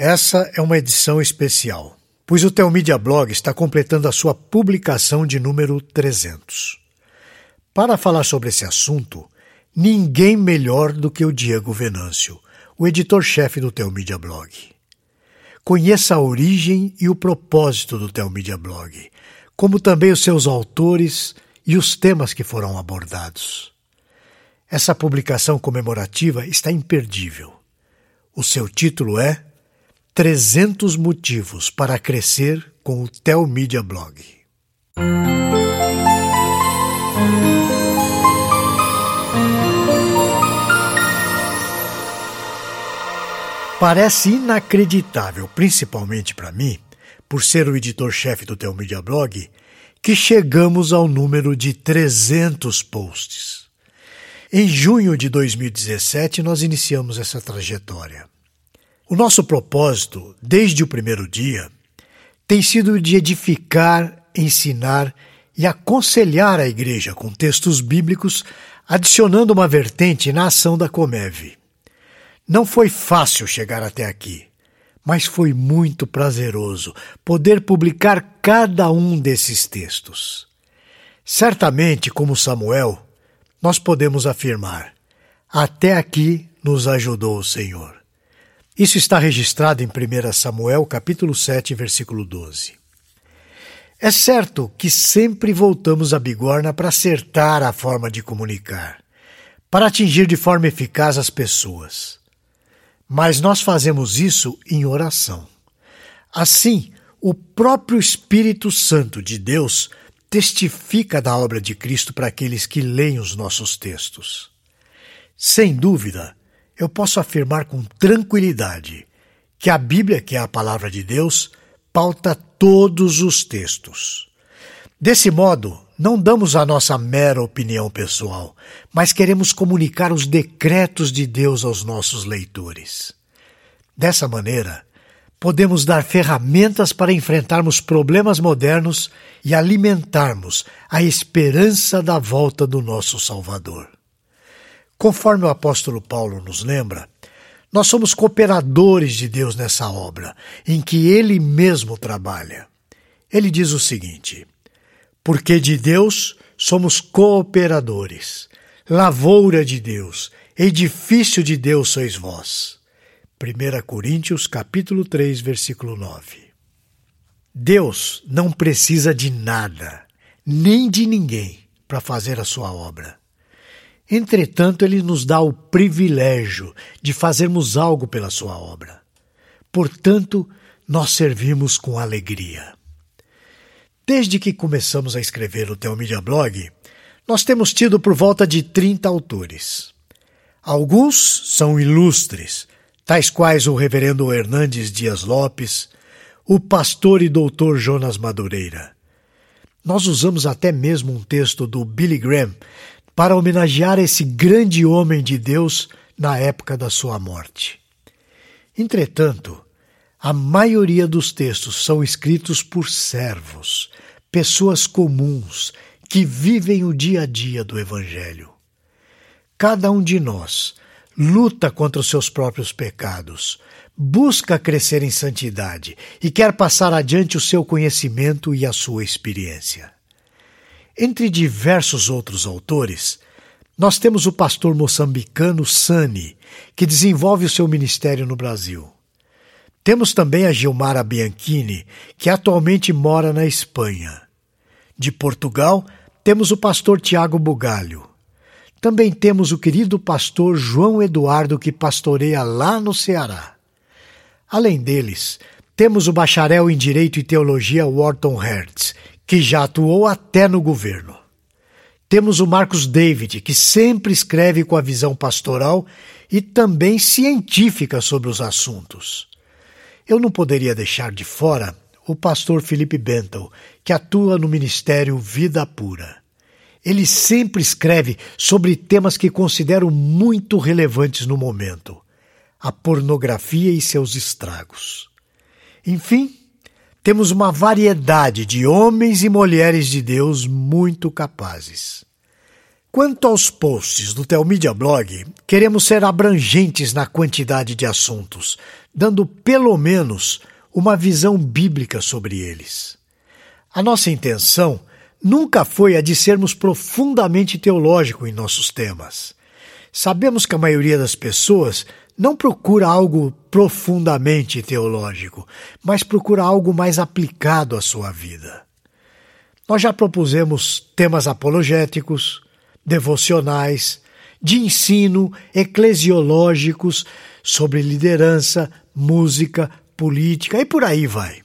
Essa é uma edição especial, pois o Telmídia Blog está completando a sua publicação de número 300. Para falar sobre esse assunto, ninguém melhor do que o Diego Venâncio, o editor-chefe do Telmídia Blog. Conheça a origem e o propósito do Telmídia Blog, como também os seus autores e os temas que foram abordados. Essa publicação comemorativa está imperdível. O seu título é 300 motivos para crescer com o Telmídia Blog. Parece inacreditável, principalmente para mim, por ser o editor-chefe do Telmídia Blog, que chegamos ao número de 300 posts. Em junho de 2017, nós iniciamos essa trajetória. O nosso propósito, desde o primeiro dia, tem sido de edificar, ensinar e aconselhar a igreja com textos bíblicos, adicionando uma vertente na ação da Comeve. Não foi fácil chegar até aqui, mas foi muito prazeroso poder publicar cada um desses textos. Certamente, como Samuel, nós podemos afirmar: até aqui nos ajudou o Senhor. Isso está registrado em 1 Samuel, capítulo 7, versículo 12. É certo que sempre voltamos a bigorna para acertar a forma de comunicar, para atingir de forma eficaz as pessoas. Mas nós fazemos isso em oração. Assim, o próprio Espírito Santo de Deus testifica da obra de Cristo para aqueles que leem os nossos textos. Sem dúvida, eu posso afirmar com tranquilidade que a Bíblia, que é a palavra de Deus, pauta todos os textos. Desse modo, não damos a nossa mera opinião pessoal, mas queremos comunicar os decretos de Deus aos nossos leitores. Dessa maneira, podemos dar ferramentas para enfrentarmos problemas modernos e alimentarmos a esperança da volta do nosso Salvador. Conforme o apóstolo Paulo nos lembra, nós somos cooperadores de Deus nessa obra, em que Ele mesmo trabalha. Ele diz o seguinte: Porque de Deus somos cooperadores, lavoura de Deus, edifício de Deus sois vós. 1 Coríntios capítulo 3, versículo 9. Deus não precisa de nada, nem de ninguém, para fazer a sua obra. Entretanto, ele nos dá o privilégio de fazermos algo pela sua obra. Portanto, nós servimos com alegria. Desde que começamos a escrever o Teomídia Blog, nós temos tido por volta de 30 autores. Alguns são ilustres, tais quais o reverendo Hernandes Dias Lopes, o pastor e doutor Jonas Madureira. Nós usamos até mesmo um texto do Billy Graham para homenagear esse grande homem de Deus na época da sua morte. Entretanto, a maioria dos textos são escritos por servos, pessoas comuns que vivem o dia a dia do Evangelho. Cada um de nós luta contra os seus próprios pecados, busca crescer em santidade e quer passar adiante o seu conhecimento e a sua experiência. Entre diversos outros autores, nós temos o pastor moçambicano Sani, que desenvolve o seu ministério no Brasil. Temos também a Gilmara Bianchini, que atualmente mora na Espanha. De Portugal, temos o pastor Tiago Bugalho. Também temos o querido pastor João Eduardo, que pastoreia lá no Ceará. Além deles, temos o bacharel em Direito e Teologia Wharton Hertz, que já atuou até no governo. Temos o Marcos David, que sempre escreve com a visão pastoral e também científica sobre os assuntos. Eu não poderia deixar de fora o pastor Felipe Bentel, que atua no ministério Vida Pura. Ele sempre escreve sobre temas que considero muito relevantes no momento: a pornografia e seus estragos. Enfim, temos uma variedade de homens e mulheres de Deus muito capazes. Quanto aos posts do Telmídia Blog, queremos ser abrangentes na quantidade de assuntos, dando pelo menos uma visão bíblica sobre eles. A nossa intenção nunca foi a de sermos profundamente teológicos em nossos temas. Sabemos que a maioria das pessoas não procura algo profundamente teológico, mas procura algo mais aplicado à sua vida. Nós já propusemos temas apologéticos, devocionais, de ensino, eclesiológicos, sobre liderança, música, política e por aí vai.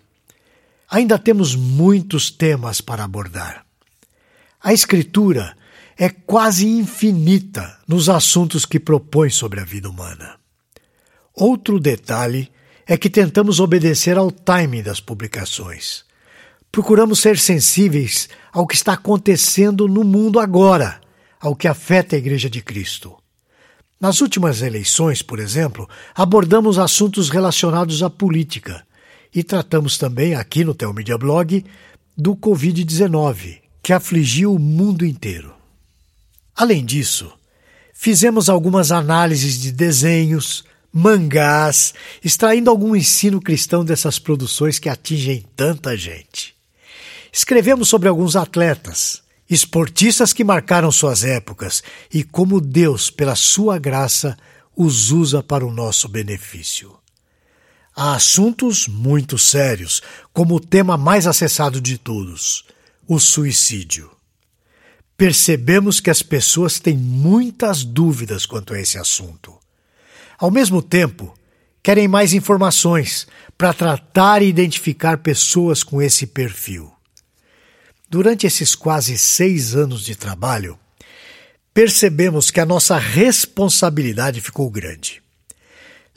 Ainda temos muitos temas para abordar. A Escritura é quase infinita nos assuntos que propõe sobre a vida humana. Outro detalhe é que tentamos obedecer ao timing das publicações. Procuramos ser sensíveis ao que está acontecendo no mundo agora, ao que afeta a Igreja de Cristo. Nas últimas eleições, por exemplo, abordamos assuntos relacionados à política e tratamos também aqui no Telmedia Blog do Covid-19, que afligiu o mundo inteiro. Além disso, fizemos algumas análises de desenhos, mangás, extraindo algum ensino cristão dessas produções que atingem tanta gente. Escrevemos sobre alguns atletas, esportistas que marcaram suas épocas e como Deus, pela sua graça, os usa para o nosso benefício. Há assuntos muito sérios, como o tema mais acessado de todos, o suicídio. Percebemos que as pessoas têm muitas dúvidas quanto a esse assunto. Ao mesmo tempo, querem mais informações para tratar e identificar pessoas com esse perfil. Durante esses quase seis anos de trabalho, percebemos que a nossa responsabilidade ficou grande.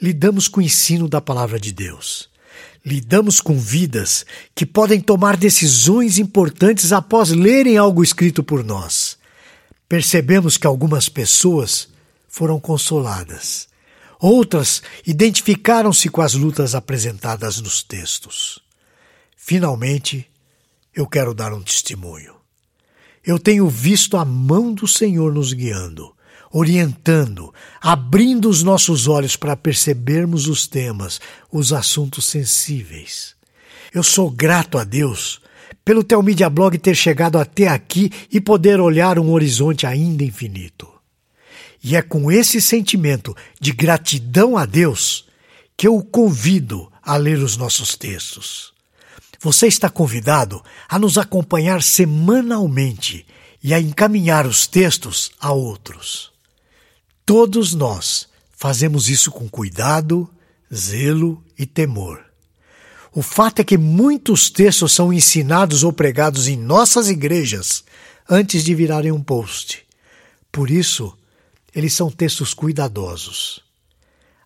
Lidamos com o ensino da palavra de Deus. Lidamos com vidas que podem tomar decisões importantes após lerem algo escrito por nós. Percebemos que algumas pessoas foram consoladas Outras identificaram-se com as lutas apresentadas nos textos. Finalmente, eu quero dar um testemunho. Eu tenho visto a mão do Senhor nos guiando, orientando, abrindo os nossos olhos para percebermos os temas, os assuntos sensíveis. Eu sou grato a Deus pelo Telmídia Blog ter chegado até aqui e poder olhar um horizonte ainda infinito. E é com esse sentimento de gratidão a Deus que eu o convido a ler os nossos textos. Você está convidado a nos acompanhar semanalmente e a encaminhar os textos a outros. Todos nós fazemos isso com cuidado, zelo e temor. O fato é que muitos textos são ensinados ou pregados em nossas igrejas antes de virarem um post. Por isso, eles são textos cuidadosos.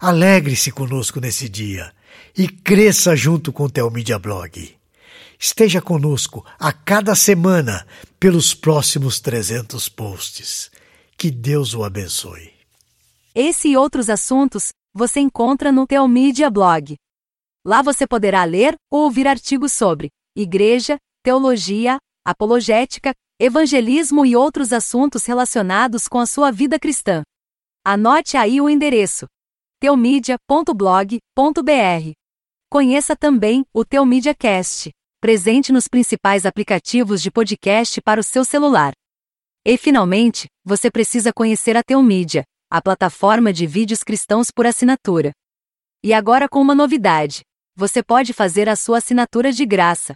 Alegre-se conosco nesse dia e cresça junto com o Telmídia Blog. Esteja conosco a cada semana pelos próximos 300 posts. Que Deus o abençoe. Esse e outros assuntos você encontra no Telmídia Blog. Lá você poderá ler ou ouvir artigos sobre igreja, teologia, apologética, evangelismo e outros assuntos relacionados com a sua vida cristã. Anote aí o endereço: teomedia.blog.br. Conheça também o Teomídia Cast, presente nos principais aplicativos de podcast para o seu celular. E finalmente, você precisa conhecer a Teomídia, a plataforma de vídeos cristãos por assinatura. E agora com uma novidade: você pode fazer a sua assinatura de graça.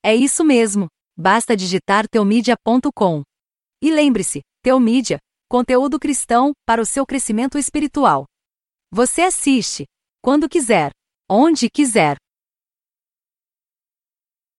É isso mesmo. Basta digitar teomedia.com. E lembre-se, Teomídia, conteúdo cristão para o seu crescimento espiritual. Você assiste, quando quiser, onde quiser.